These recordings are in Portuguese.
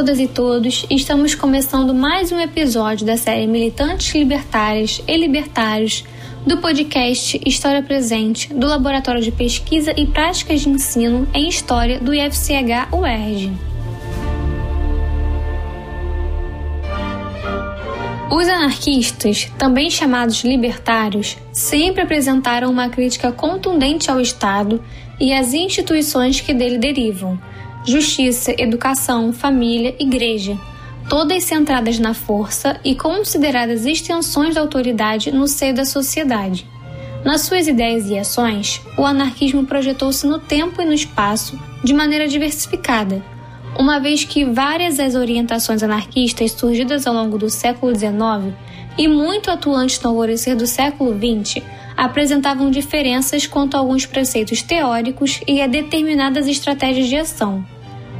todas e todos, estamos começando mais um episódio da série Militantes Libertárias e Libertários do podcast História Presente do Laboratório de Pesquisa e Práticas de Ensino em História do IFCH UERJ. Os anarquistas, também chamados libertários, sempre apresentaram uma crítica contundente ao Estado e às instituições que dele derivam justiça, educação, família, igreja, todas centradas na força e consideradas extensões da autoridade no seio da sociedade. Nas suas ideias e ações, o anarquismo projetou-se no tempo e no espaço de maneira diversificada, uma vez que várias as orientações anarquistas surgidas ao longo do século XIX e muito atuantes no alvorecer do século XX apresentavam diferenças quanto a alguns preceitos teóricos e a determinadas estratégias de ação.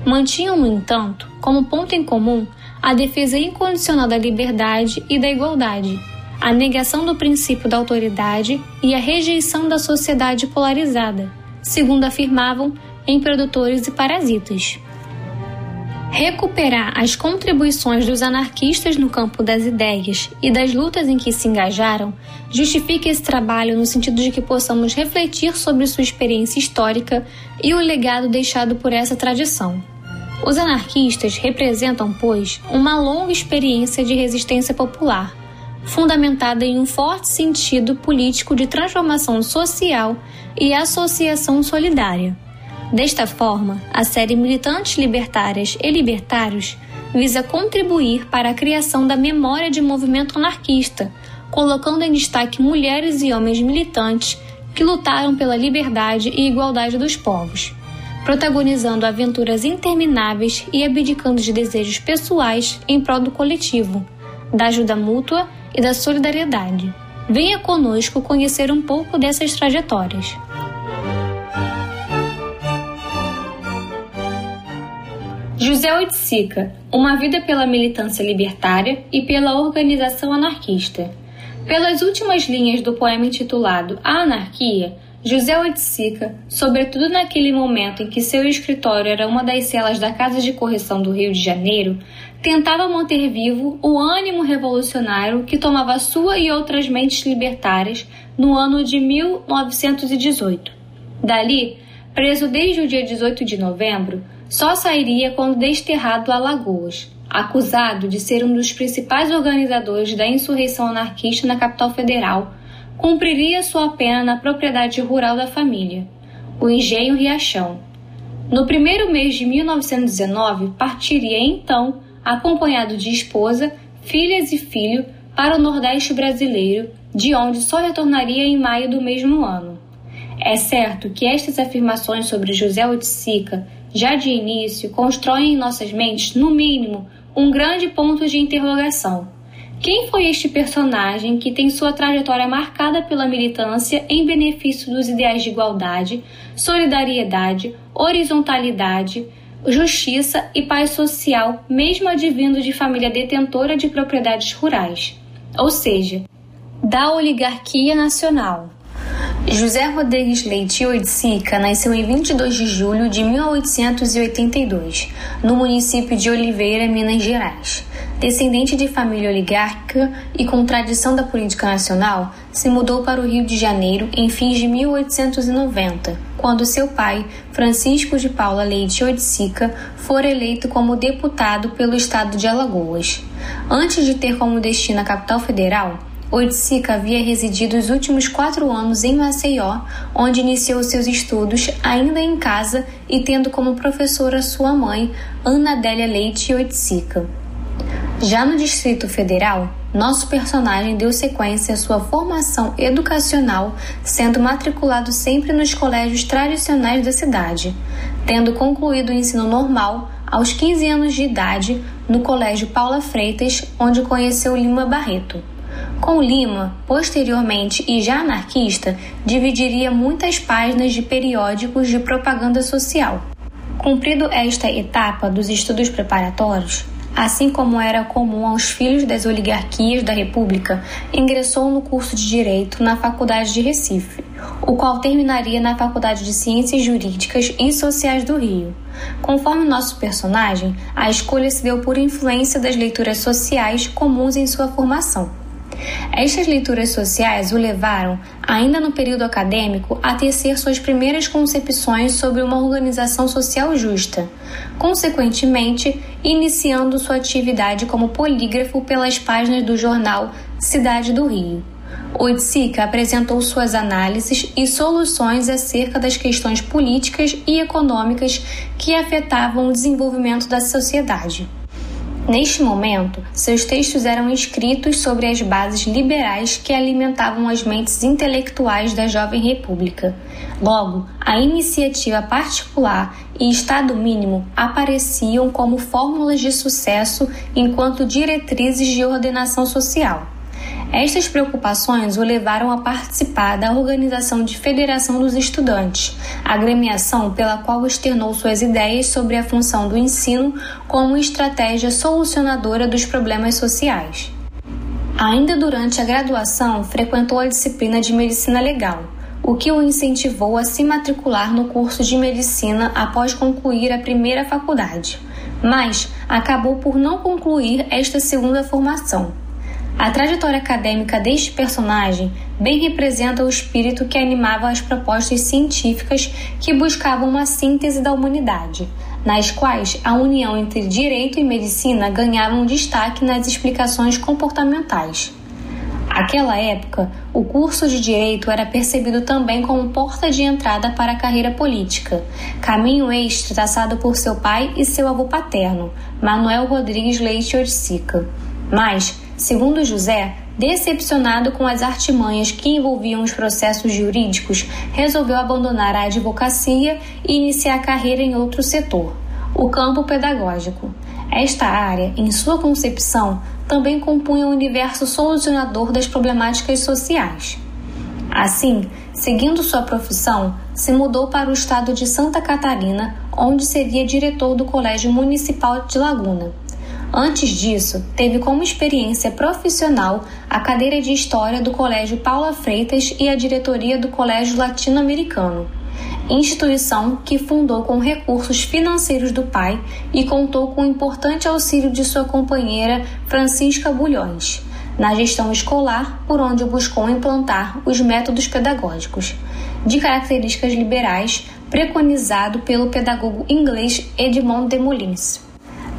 Mantinham, no entanto, como ponto em comum a defesa incondicional da liberdade e da igualdade, a negação do princípio da autoridade e a rejeição da sociedade polarizada, segundo afirmavam em Produtores e Parasitas. Recuperar as contribuições dos anarquistas no campo das ideias e das lutas em que se engajaram justifica esse trabalho no sentido de que possamos refletir sobre sua experiência histórica e o legado deixado por essa tradição. Os anarquistas representam, pois, uma longa experiência de resistência popular, fundamentada em um forte sentido político de transformação social e associação solidária. Desta forma, a série Militantes Libertárias e Libertários visa contribuir para a criação da memória de movimento anarquista, colocando em destaque mulheres e homens militantes que lutaram pela liberdade e igualdade dos povos, protagonizando aventuras intermináveis e abdicando de desejos pessoais em prol do coletivo, da ajuda mútua e da solidariedade. Venha conosco conhecer um pouco dessas trajetórias. José Oiticica, Uma Vida pela Militância Libertária e pela Organização Anarquista. Pelas últimas linhas do poema intitulado A Anarquia, José Oiticica, sobretudo naquele momento em que seu escritório era uma das celas da Casa de Correção do Rio de Janeiro, tentava manter vivo o ânimo revolucionário que tomava sua e outras mentes libertárias no ano de 1918. Dali, preso desde o dia 18 de novembro, só sairia quando desterrado a Alagoas, acusado de ser um dos principais organizadores da insurreição anarquista na capital federal, cumpriria sua pena na propriedade rural da família, o Engenho Riachão. No primeiro mês de 1919, partiria então, acompanhado de esposa, filhas e filho, para o Nordeste brasileiro, de onde só retornaria em maio do mesmo ano. É certo que estas afirmações sobre José Oiticica já de início, constroem em nossas mentes, no mínimo, um grande ponto de interrogação. Quem foi este personagem que tem sua trajetória marcada pela militância em benefício dos ideais de igualdade, solidariedade, horizontalidade, justiça e paz social, mesmo advindo de família detentora de propriedades rurais? Ou seja, da oligarquia nacional. José Rodrigues Leite Oiticica nasceu em 22 de julho de 1882, no município de Oliveira, Minas Gerais. Descendente de família oligárquica e com tradição da política nacional, se mudou para o Rio de Janeiro em fins de 1890, quando seu pai, Francisco de Paula Leite Oiticica, for eleito como deputado pelo estado de Alagoas. Antes de ter como destino a capital federal, Oiticica havia residido os últimos quatro anos em Maceió, onde iniciou seus estudos ainda em casa e tendo como professora sua mãe, Ana Adélia Leite Oiticica. Já no Distrito Federal, nosso personagem deu sequência à sua formação educacional, sendo matriculado sempre nos colégios tradicionais da cidade, tendo concluído o ensino normal aos 15 anos de idade no Colégio Paula Freitas, onde conheceu Lima Barreto. Com Lima, posteriormente e já anarquista, dividiria muitas páginas de periódicos de propaganda social. Cumprido esta etapa dos estudos preparatórios, assim como era comum aos filhos das oligarquias da República, ingressou no curso de Direito na Faculdade de Recife, o qual terminaria na Faculdade de Ciências Jurídicas e Sociais do Rio. Conforme nosso personagem, a escolha se deu por influência das leituras sociais comuns em sua formação. Estas leituras sociais o levaram, ainda no período acadêmico, a tecer suas primeiras concepções sobre uma organização social justa, consequentemente, iniciando sua atividade como polígrafo pelas páginas do jornal Cidade do Rio. Oiticica apresentou suas análises e soluções acerca das questões políticas e econômicas que afetavam o desenvolvimento da sociedade. Neste momento, seus textos eram escritos sobre as bases liberais que alimentavam as mentes intelectuais da jovem república. Logo, a iniciativa particular e Estado mínimo apareciam como fórmulas de sucesso enquanto diretrizes de ordenação social. Estas preocupações o levaram a participar da organização de Federação dos Estudantes, agremiação pela qual externou suas ideias sobre a função do ensino como estratégia solucionadora dos problemas sociais. Ainda durante a graduação, frequentou a disciplina de Medicina Legal, o que o incentivou a se matricular no curso de medicina após concluir a primeira faculdade, mas acabou por não concluir esta segunda formação. A trajetória acadêmica deste personagem bem representa o espírito que animava as propostas científicas que buscavam uma síntese da humanidade, nas quais a união entre direito e medicina ganhava um destaque nas explicações comportamentais. Aquela época, o curso de direito era percebido também como porta de entrada para a carreira política, caminho este traçado por seu pai e seu avô paterno, Manuel Rodrigues Leite Orsica. Mas, Segundo José, decepcionado com as artimanhas que envolviam os processos jurídicos, resolveu abandonar a advocacia e iniciar carreira em outro setor, o campo pedagógico. Esta área, em sua concepção, também compunha o um universo solucionador das problemáticas sociais. Assim, seguindo sua profissão, se mudou para o estado de Santa Catarina, onde seria diretor do Colégio Municipal de Laguna. Antes disso, teve como experiência profissional a cadeira de História do Colégio Paula Freitas e a diretoria do Colégio Latino-Americano, instituição que fundou com recursos financeiros do pai e contou com o importante auxílio de sua companheira Francisca Bulhões na gestão escolar, por onde buscou implantar os métodos pedagógicos, de características liberais, preconizado pelo pedagogo inglês Edmond de Molins.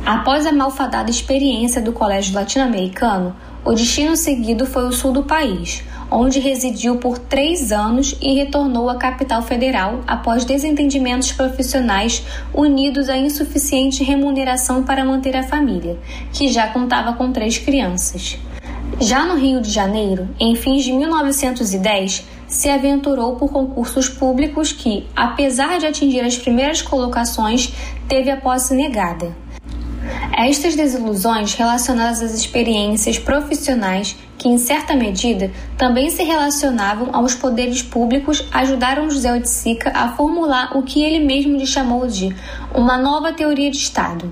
Após a malfadada experiência do colégio latino-americano, o destino seguido foi o sul do país, onde residiu por três anos e retornou à capital federal após desentendimentos profissionais unidos à insuficiente remuneração para manter a família, que já contava com três crianças. Já no Rio de Janeiro, em fins de 1910, se aventurou por concursos públicos que, apesar de atingir as primeiras colocações, teve a posse negada. Estas desilusões relacionadas às experiências profissionais, que em certa medida também se relacionavam aos poderes públicos, ajudaram José Oiticica a formular o que ele mesmo lhe chamou de uma nova teoria de Estado,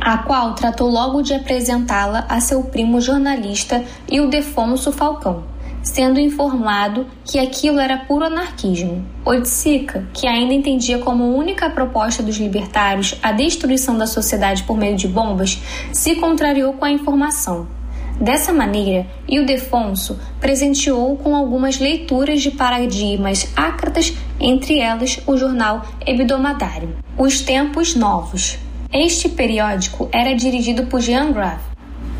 a qual tratou logo de apresentá-la a seu primo jornalista Ildefonso Falcão sendo informado que aquilo era puro anarquismo. Oiticica, que ainda entendia como única proposta dos libertários a destruição da sociedade por meio de bombas, se contrariou com a informação. Dessa maneira, Ildefonso presenteou com algumas leituras de paradigmas ácratas, entre elas o jornal Hebdomadário, Os Tempos Novos. Este periódico era dirigido por Jean Grave,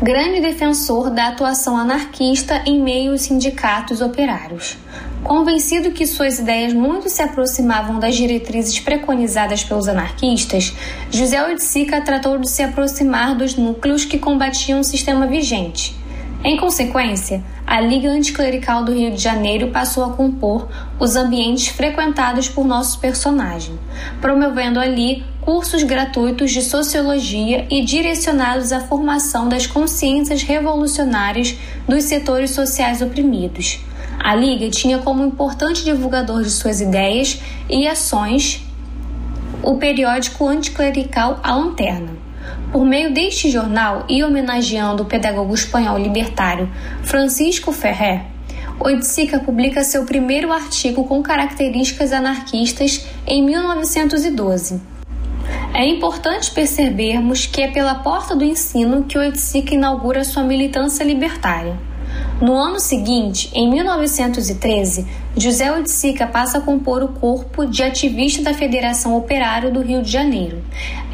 grande defensor da atuação anarquista em meio aos sindicatos operários. Convencido que suas ideias muito se aproximavam das diretrizes preconizadas pelos anarquistas, José Oiticica tratou de se aproximar dos núcleos que combatiam o sistema vigente. Em consequência, a Liga Anticlerical do Rio de Janeiro passou a compor os ambientes frequentados por nosso personagem, promovendo ali cursos gratuitos de sociologia e direcionados à formação das consciências revolucionárias dos setores sociais oprimidos. A Liga tinha como importante divulgador de suas ideias e ações o periódico anticlerical A Lanterna. Por meio deste jornal e homenageando o pedagogo espanhol libertário Francisco Ferrer, Oiticica publica seu primeiro artigo com características anarquistas em 1912. É importante percebermos que é pela porta do ensino que Oiticica inaugura sua militância libertária. No ano seguinte, em 1913, José Oiticica passa a compor o corpo de ativista da Federação Operário do Rio de Janeiro.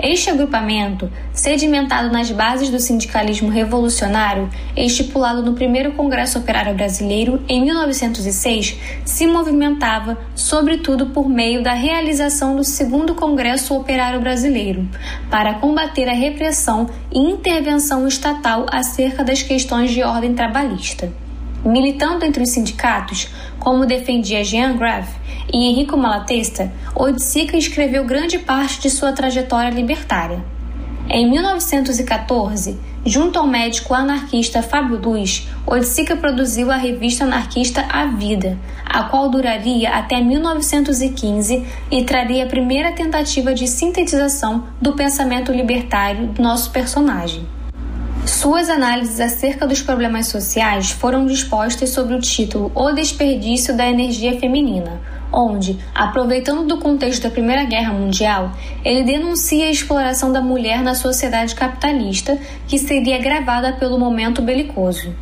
Este agrupamento, sedimentado nas bases do sindicalismo revolucionário estipulado no primeiro Congresso Operário Brasileiro em 1906, se movimentava sobretudo por meio da realização do segundo Congresso Operário Brasileiro, para combater a repressão e intervenção estatal acerca das questões de ordem trabalhista. Militando entre os sindicatos, como defendia Jean Grave e Enrico Malatesta, Oiticica escreveu grande parte de sua trajetória libertária. Em 1914, junto ao médico anarquista Fábio Luz, Oiticica produziu a revista anarquista A Vida, a qual duraria até 1915 e traria a primeira tentativa de sintetização do pensamento libertário do nosso personagem. Suas análises acerca dos problemas sociais foram dispostas sob o título O Desperdício da Energia Feminina, onde, aproveitando do contexto da Primeira Guerra Mundial, ele denuncia a exploração da mulher na sociedade capitalista, que seria agravada pelo momento belicoso.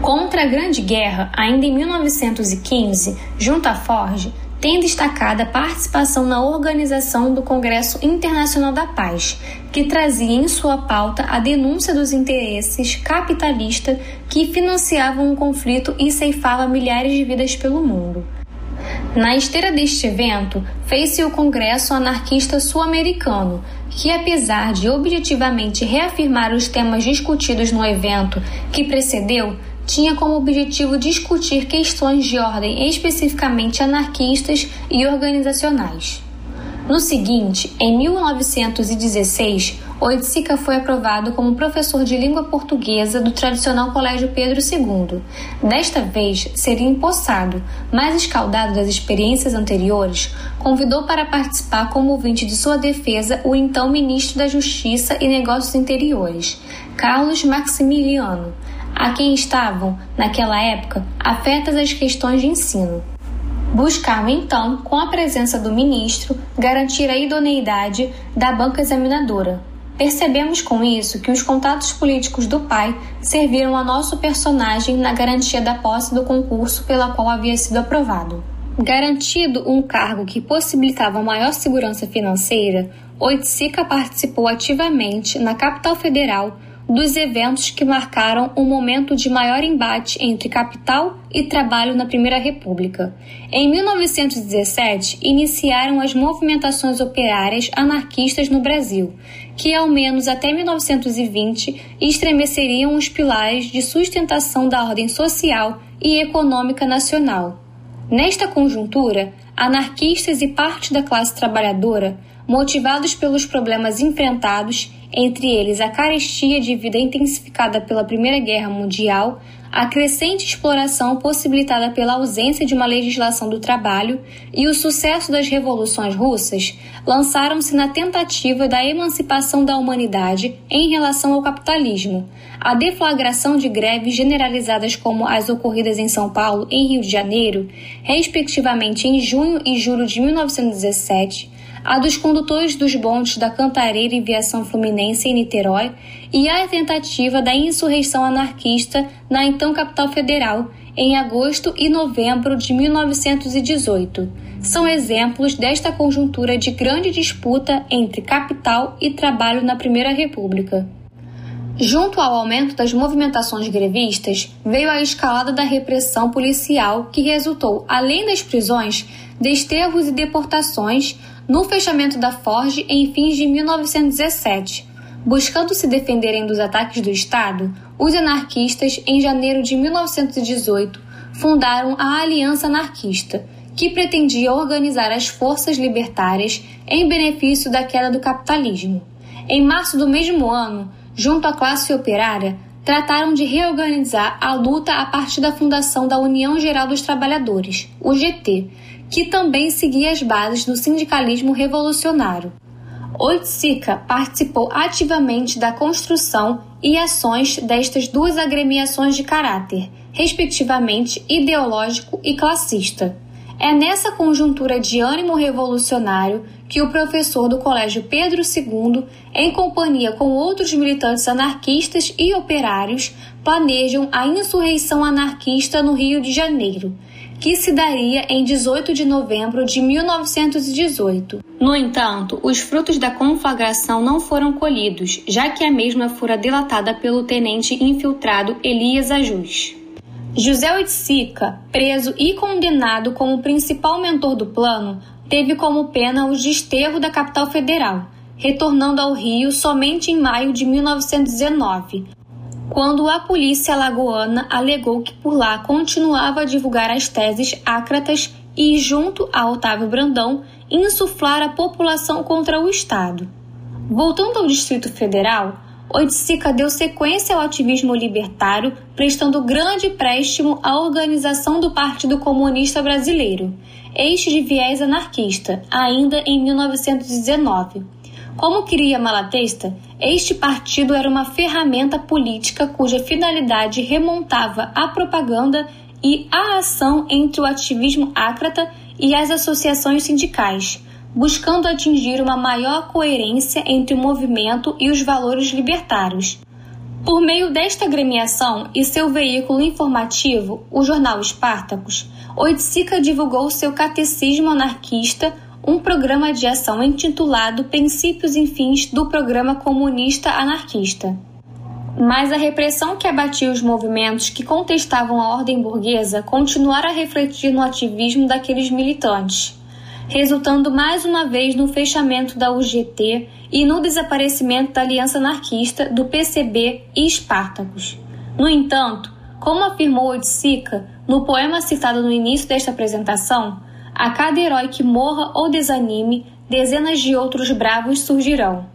Contra a Grande Guerra, ainda em 1915, junto à Ford, tem destacado a participação na organização do Congresso Internacional da Paz, que trazia em sua pauta a denúncia dos interesses capitalistas que financiavam o conflito e ceifava milhares de vidas pelo mundo. Na esteira deste evento, fez-se o Congresso Anarquista Sul-Americano, que, apesar de objetivamente reafirmar os temas discutidos no evento que precedeu, tinha como objetivo discutir questões de ordem especificamente anarquistas e organizacionais. No seguinte, em 1916, Oiticica foi aprovado como professor de língua portuguesa do tradicional Colégio Pedro II. Desta vez, seria empossado, mas escaldado das experiências anteriores, convidou para participar como ouvinte de sua defesa o então ministro da Justiça e Negócios Interiores, Carlos Maximiliano, a quem estavam, naquela época, afetas as questões de ensino. Buscavam, então, com a presença do ministro, garantir a idoneidade da banca examinadora. Percebemos com isso que os contatos políticos do pai serviram a nosso personagem na garantia da posse do concurso pela qual havia sido aprovado. Garantido um cargo que possibilitava maior segurança financeira, Oiticica participou ativamente na capital federal dos eventos que marcaram um momento de maior embate entre capital e trabalho na Primeira República. Em 1917, iniciaram as movimentações operárias anarquistas no Brasil, que ao menos até 1920 estremeceriam os pilares de sustentação da ordem social e econômica nacional. Nesta conjuntura, anarquistas e parte da classe trabalhadora, motivados pelos problemas enfrentados, entre eles a carestia de vida intensificada pela Primeira Guerra Mundial, a crescente exploração possibilitada pela ausência de uma legislação do trabalho e o sucesso das revoluções russas, lançaram-se na tentativa da emancipação da humanidade em relação ao capitalismo. A deflagração de greves generalizadas como as ocorridas em São Paulo e Rio de Janeiro, respectivamente em junho e julho de 1917, a dos condutores dos bondes da Cantareira e Viação Fluminense em Niterói e a tentativa da insurreição anarquista na então capital federal em agosto e novembro de 1918. São exemplos desta conjuntura de grande disputa entre capital e trabalho na Primeira República. Junto ao aumento das movimentações grevistas, veio a escalada da repressão policial, que resultou, além das prisões, desterros e deportações, no fechamento da Forge em fins de 1917. Buscando se defenderem dos ataques do Estado, os anarquistas, em janeiro de 1918, fundaram a Aliança Anarquista, que pretendia organizar as forças libertárias em benefício da queda do capitalismo. Em março do mesmo ano, junto à classe operária, trataram de reorganizar a luta a partir da fundação da União Geral dos Trabalhadores, o GT, que também seguia as bases do sindicalismo revolucionário. Oiticica participou ativamente da construção e ações destas duas agremiações de caráter, respectivamente ideológico e classista. É nessa conjuntura de ânimo revolucionário que o professor do Colégio Pedro II, em companhia com outros militantes anarquistas e operários, planejam a insurreição anarquista no Rio de Janeiro, que se daria em 18 de novembro de 1918. No entanto, os frutos da conflagração não foram colhidos, já que a mesma fora delatada pelo tenente infiltrado Elias Ajus. José Oiticica, preso e condenado como principal mentor do plano, teve como pena o desterro da capital federal, retornando ao Rio somente em maio de 1919, quando a polícia alagoana alegou que por lá continuava a divulgar as teses ácratas e, junto a Otávio Brandão, insuflar a população contra o Estado. Voltando ao Distrito Federal, Oiticica deu sequência ao ativismo libertário, prestando grande préstimo à organização do Partido Comunista Brasileiro, este de viés anarquista, ainda em 1919. Como queria Malatesta, este partido era uma ferramenta política cuja finalidade remontava a propaganda e a ação entre o ativismo ácrata e as associações sindicais, buscando atingir uma maior coerência entre o movimento e os valores libertários. Por meio desta agremiação e seu veículo informativo, o jornal Espartacus, Oiticica divulgou seu catecismo anarquista um programa de ação intitulado Princípios e Fins do Programa Comunista Anarquista. Mas a repressão que abatia os movimentos que contestavam a ordem burguesa continuara a refletir no ativismo daqueles militantes, resultando mais uma vez no fechamento da UGT e no desaparecimento da Aliança Anarquista, do PCB e Espartacus. No entanto, como afirmou Oiticica no poema citado no início desta apresentação, a cada herói que morra ou desanime, dezenas de outros bravos surgirão.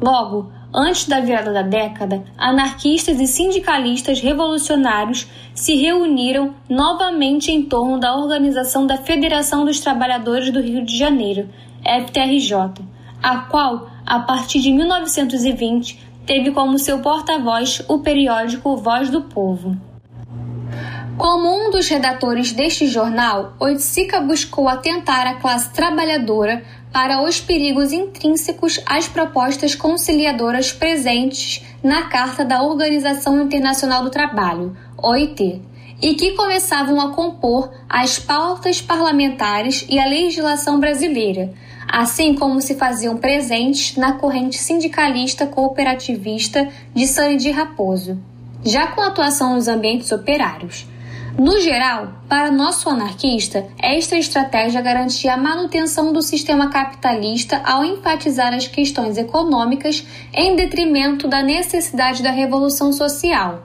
Logo, antes da virada da década, anarquistas e sindicalistas revolucionários se reuniram novamente em torno da organização da Federação dos Trabalhadores do Rio de Janeiro, FTRJ, a qual, a partir de 1920, teve como seu porta-voz o periódico Voz do Povo. Como um dos redatores deste jornal, Oiticica buscou atentar a classe trabalhadora para os perigos intrínsecos às propostas conciliadoras presentes na Carta da Organização Internacional do Trabalho, OIT, e que começavam a compor as pautas parlamentares e a legislação brasileira, assim como se faziam presentes na corrente sindicalista cooperativista de Sane de Raposo, já com atuação nos ambientes operários. No geral, para nosso anarquista, esta estratégia garantia a manutenção do sistema capitalista ao enfatizar as questões econômicas em detrimento da necessidade da revolução social.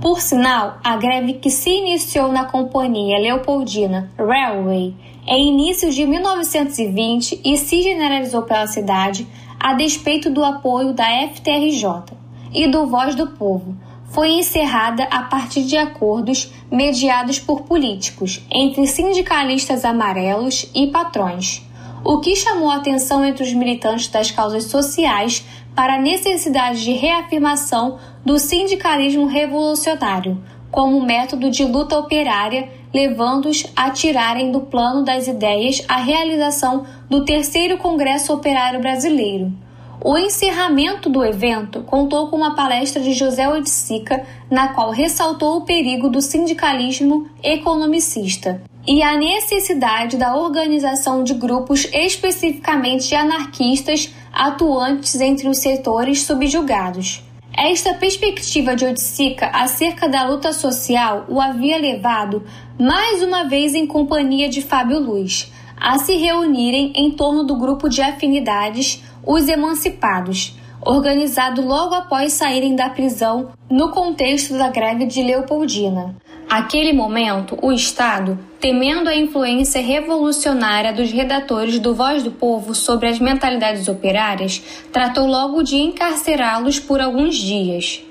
Por sinal, a greve que se iniciou na companhia Leopoldina Railway em inícios de 1920 e se generalizou pela cidade, a despeito do apoio da FTRJ e do Voz do Povo, foi encerrada a partir de acordos mediados por políticos entre sindicalistas amarelos e patrões, o que chamou a atenção entre os militantes das causas sociais para a necessidade de reafirmação do sindicalismo revolucionário como método de luta operária, levando-os a tirarem do plano das ideias a realização do terceiro Congresso Operário Brasileiro, o encerramento do evento contou com uma palestra de José Oiticica, na qual ressaltou o perigo do sindicalismo economicista e a necessidade da organização de grupos especificamente anarquistas atuantes entre os setores subjugados. Esta perspectiva de Oiticica acerca da luta social o havia levado, mais uma vez em companhia de Fábio Luz, a se reunirem em torno do grupo de afinidades os Emancipados, organizado logo após saírem da prisão no contexto da greve de Leopoldina. Aquele momento, o Estado, temendo a influência revolucionária dos redatores do Voz do Povo sobre as mentalidades operárias, tratou logo de encarcerá-los por alguns dias.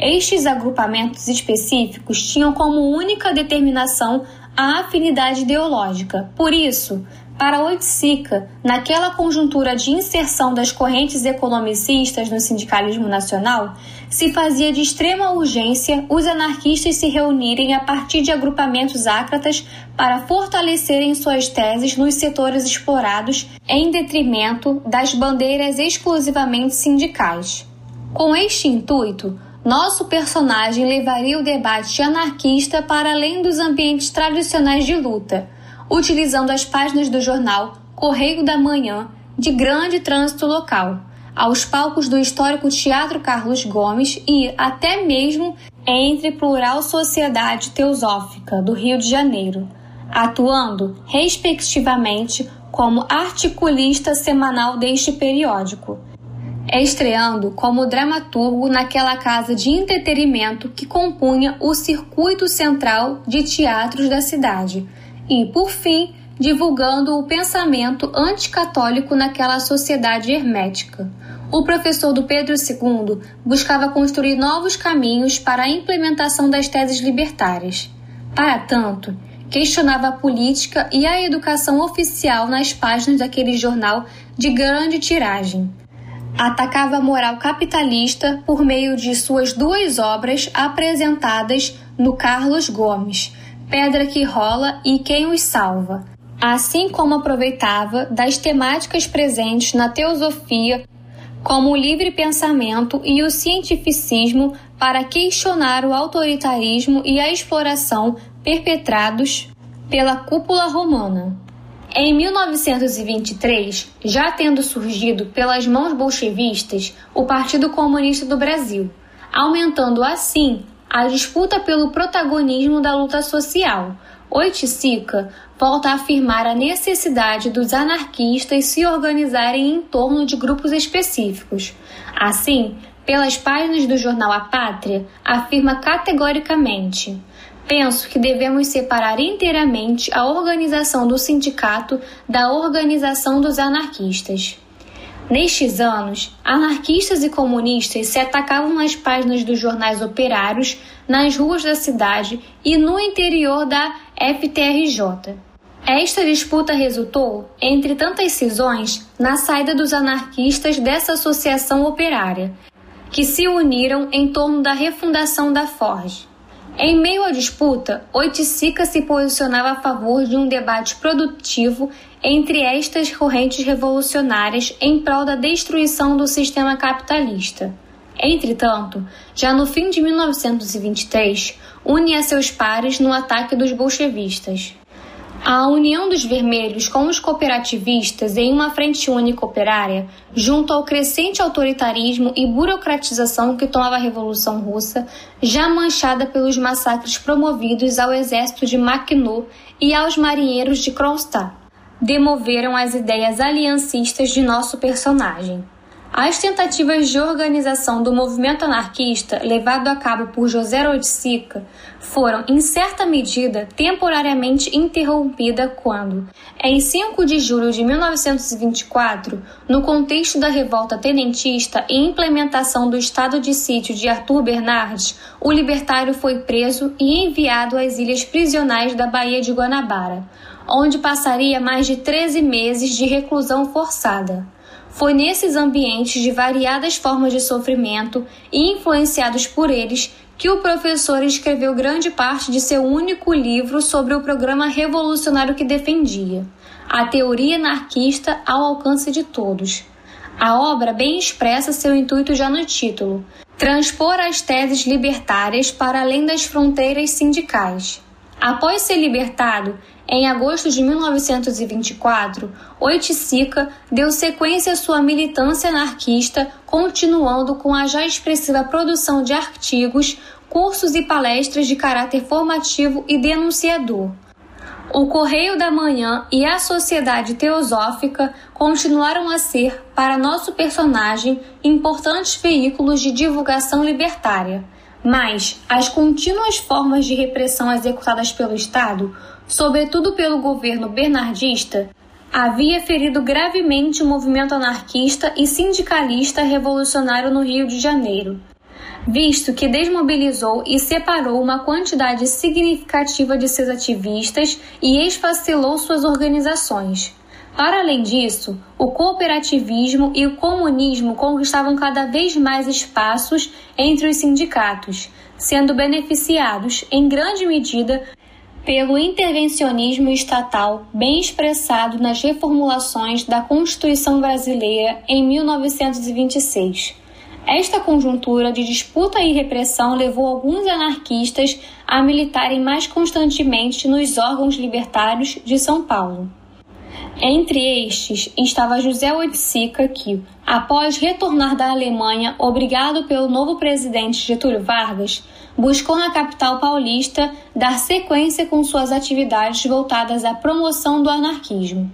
Estes agrupamentos específicos tinham como única determinação a afinidade ideológica. Por isso, Para Oiticica, naquela conjuntura de inserção das correntes economicistas no sindicalismo nacional, se fazia de extrema urgência os anarquistas se reunirem a partir de agrupamentos ácratas para fortalecerem suas teses nos setores explorados em detrimento das bandeiras exclusivamente sindicais. Com este intuito, nosso personagem levaria o debate anarquista para além dos ambientes tradicionais de luta utilizando as páginas do jornal Correio da Manhã, de grande trânsito local, aos palcos do histórico Teatro Carlos Gomes e até mesmo entre Plural Sociedade Teosófica do Rio de Janeiro, atuando, respectivamente, como articulista semanal deste periódico, estreando como dramaturgo naquela casa de entretenimento que compunha o circuito central de teatros da cidade e, por fim, divulgando o pensamento anticatólico naquela sociedade hermética. O professor do Pedro II buscava construir novos caminhos para a implementação das teses libertárias. Para tanto, questionava a política e a educação oficial nas páginas daquele jornal de grande tiragem. Atacava a moral capitalista por meio de suas duas obras apresentadas no Carlos Gomes, pedra que rola e quem os salva, assim como aproveitava das temáticas presentes na teosofia, como o livre pensamento e o cientificismo, para questionar o autoritarismo e a exploração perpetrados pela cúpula romana. Em 1923, já tendo surgido pelas mãos bolchevistas o Partido Comunista do Brasil, aumentando assim a disputa pelo protagonismo da luta social. Oiticica volta a afirmar a necessidade dos anarquistas se organizarem em torno de grupos específicos. Assim, pelas páginas do jornal A Pátria, afirma categoricamente: Penso que devemos separar inteiramente a organização do sindicato da organização dos anarquistas. Nestes anos, anarquistas e comunistas se atacavam nas páginas dos jornais operários, nas ruas da cidade e no interior da FTRJ. Esta disputa resultou, entre tantas cisões, na saída dos anarquistas dessa associação operária, que se uniram em torno da refundação da Forge. Em meio à disputa, Oiticica se posicionava a favor de um debate produtivo entre estas correntes revolucionárias em prol da destruição do sistema capitalista. Entretanto, já no fim de 1923, une a seus pares no ataque dos bolchevistas. A união dos vermelhos com os cooperativistas em uma frente única operária, junto ao crescente autoritarismo e burocratização que tomava a Revolução Russa, já manchada pelos massacres promovidos ao exército de Makhno e aos marinheiros de Kronstadt, demoveram as ideias aliancistas de nosso personagem. As tentativas de organização do movimento anarquista levado a cabo por José Oiticica foram, em certa medida, temporariamente interrompidas quando, em 5 de julho de 1924, no contexto da revolta tenentista e implementação do estado de sítio de Arthur Bernardes, o libertário foi preso e enviado às ilhas prisionais da Baía de Guanabara, onde passaria mais de 13 meses de reclusão forçada. Foi nesses ambientes de variadas formas de sofrimento e influenciados por eles que o professor escreveu grande parte de seu único livro sobre o programa revolucionário que defendia, a teoria anarquista ao alcance de todos. A obra bem expressa seu intuito já no título: transpor as teses libertárias para além das fronteiras sindicais. Após ser libertado, em agosto de 1924, Oiticica deu sequência à sua militância anarquista, continuando com a já expressiva produção de artigos, cursos e palestras de caráter formativo e denunciador. O Correio da Manhã e a Sociedade Teosófica continuaram a ser, para nosso personagem, importantes veículos de divulgação libertária. Mas as contínuas formas de repressão executadas pelo Estado sobretudo pelo governo bernardista, havia ferido gravemente o movimento anarquista e sindicalista revolucionário no Rio de Janeiro, visto que desmobilizou e separou uma quantidade significativa de seus ativistas e esfacelou suas organizações. Para além disso, o cooperativismo e o comunismo conquistavam cada vez mais espaços entre os sindicatos, sendo beneficiados, em grande medida, pelo intervencionismo estatal bem expressado nas reformulações da Constituição Brasileira em 1926. Esta conjuntura de disputa e repressão levou alguns anarquistas a militarem mais constantemente nos órgãos libertários de São Paulo. Entre estes estava José Oiticica, que, após retornar da Alemanha, obrigado pelo novo presidente Getúlio Vargas, buscou na capital paulista dar sequência com suas atividades voltadas à promoção do anarquismo.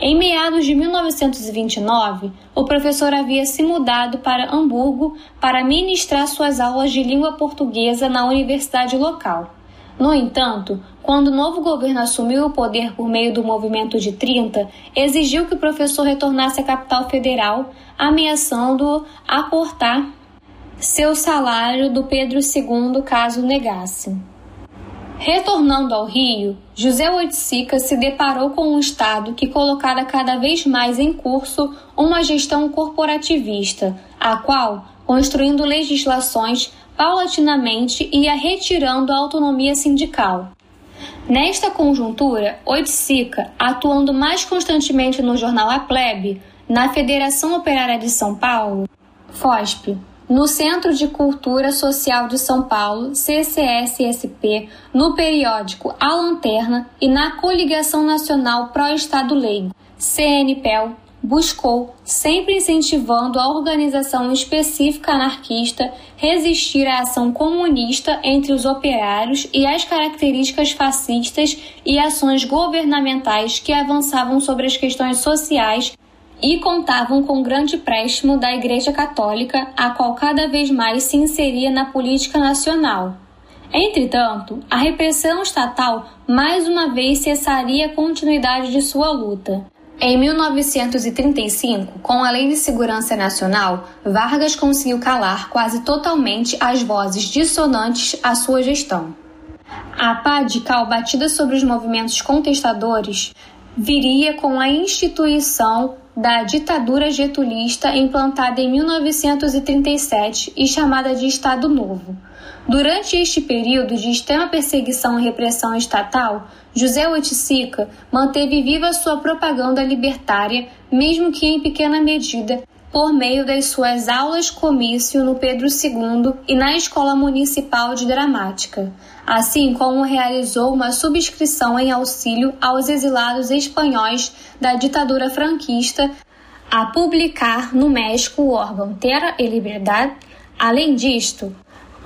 Em meados de 1929, o professor havia se mudado para Hamburgo para ministrar suas aulas de língua portuguesa na universidade local. No entanto, quando o novo governo assumiu o poder por meio do Movimento de 30, exigiu que o professor retornasse à capital federal, ameaçando-o a cortar seu salário do Pedro II caso negasse. Retornando ao Rio, José Oiticica se deparou com um Estado que colocara cada vez mais em curso uma gestão corporativista, a qual, construindo legislações, paulatinamente ia retirando a autonomia sindical. Nesta conjuntura, Oiticica, atuando mais constantemente no jornal A Plebe, na Federação Operária de São Paulo, FOSP, no Centro de Cultura Social de São Paulo, CCSSP, no periódico A Lanterna e na Coligação Nacional Pró Estado Leigo, CNPEL, buscou, sempre incentivando a organização específica anarquista, resistir à ação comunista entre os operários e às características fascistas e ações governamentais que avançavam sobre as questões sociais e contavam com grande préstimo da Igreja Católica, a qual cada vez mais se inseria na política nacional. Entretanto, a repressão estatal mais uma vez cessaria a continuidade de sua luta. Em 1935, com a Lei de Segurança Nacional, Vargas conseguiu calar quase totalmente as vozes dissonantes à sua gestão. A pá de cal batida sobre os movimentos contestadores viria com a instituição da ditadura getulista implantada em 1937 e chamada de Estado Novo. Durante este período de extrema perseguição e repressão estatal, José Oiticica manteve viva sua propaganda libertária, mesmo que em pequena medida, por meio das suas aulas comício no Pedro II e na Escola Municipal de Dramática, assim como realizou uma subscrição em auxílio aos exilados espanhóis da ditadura franquista a publicar no México o órgão Terra e Liberdade. Além disto,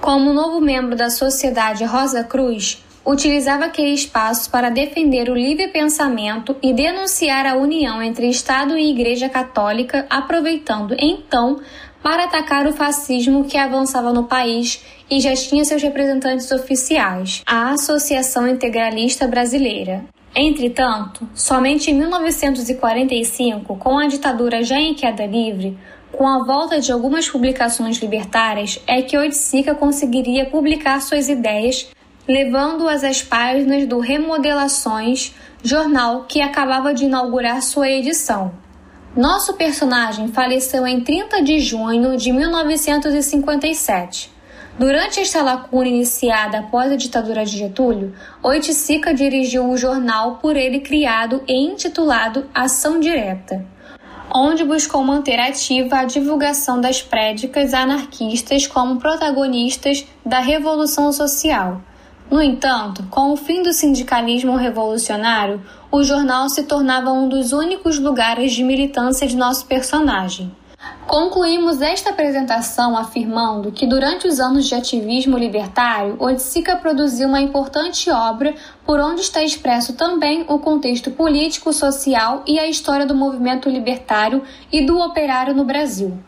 como novo membro da Sociedade Rosa Cruz, utilizava aquele espaço para defender o livre pensamento e denunciar a união entre Estado e Igreja Católica, aproveitando então para atacar o fascismo que avançava no país e já tinha seus representantes oficiais, a Associação Integralista Brasileira. Entretanto, somente em 1945, com a ditadura já em queda livre, com a volta de algumas publicações libertárias, é que Oiticica conseguiria publicar suas ideias levando-as às páginas do Remodelações, jornal que acabava de inaugurar sua edição. Nosso personagem faleceu em 30 de junho de 1957. Durante esta lacuna iniciada após a ditadura de Getúlio, Oiticica dirigiu o jornal por ele criado e intitulado Ação Direta, onde buscou manter ativa a divulgação das prédicas anarquistas como protagonistas da Revolução Social no entanto, com o fim do sindicalismo revolucionário, o jornal se tornava um dos únicos lugares de militância de nosso personagem. Concluímos esta apresentação afirmando que durante os anos de ativismo libertário, Oiticica produziu uma importante obra por onde está expresso também o contexto político, social e a história do movimento libertário e do operário no Brasil.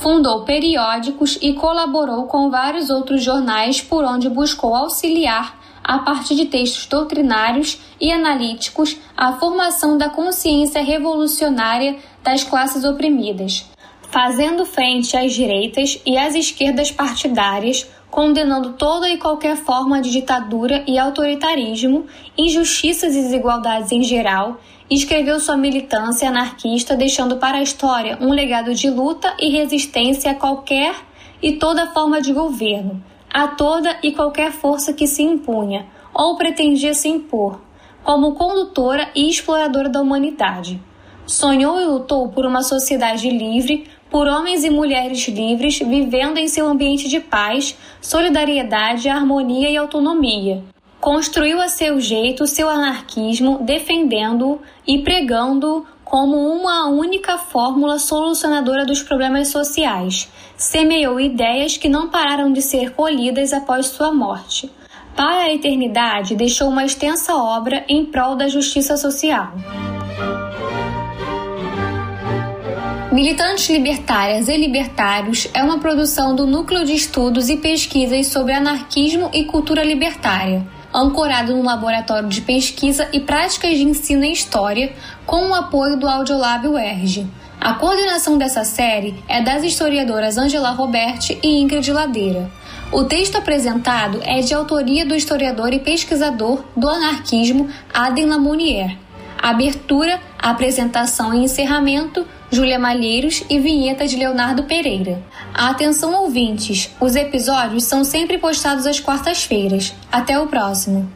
Fundou periódicos e colaborou com vários outros jornais por onde buscou auxiliar, a partir de textos doutrinários e analíticos, a formação da consciência revolucionária das classes oprimidas. Fazendo frente às direitas e às esquerdas partidárias, condenando toda e qualquer forma de ditadura e autoritarismo, injustiças e desigualdades em geral, escreveu sua militância anarquista, deixando para a história um legado de luta e resistência a qualquer e toda forma de governo, a toda e qualquer força que se impunha ou pretendia se impor, como condutora e exploradora da humanidade. Sonhou e lutou por uma sociedade livre, por homens e mulheres livres vivendo em seu ambiente de paz, solidariedade, harmonia e autonomia. Construiu a seu jeito seu anarquismo, defendendo-o e pregando-o como uma única fórmula solucionadora dos problemas sociais. Semeou ideias que não pararam de ser colhidas após sua morte. Para a eternidade, deixou uma extensa obra em prol da justiça social. Militantes Libertárias e Libertários é uma produção do Núcleo de Estudos e Pesquisas sobre Anarquismo e Cultura Libertária, ancorado no Laboratório de Pesquisa e Práticas de Ensino em História, com o apoio do Audiolab UERJ. A coordenação dessa série é das historiadoras Angela Roberti e Ingrid Ladeira. O texto apresentado é de autoria do historiador e pesquisador do anarquismo Aden Lamounier. Abertura, apresentação e encerramento Júlia Malheiros e vinheta de Leonardo Pereira. Atenção ouvintes, os episódios são sempre postados às quartas-feiras. Até o próximo.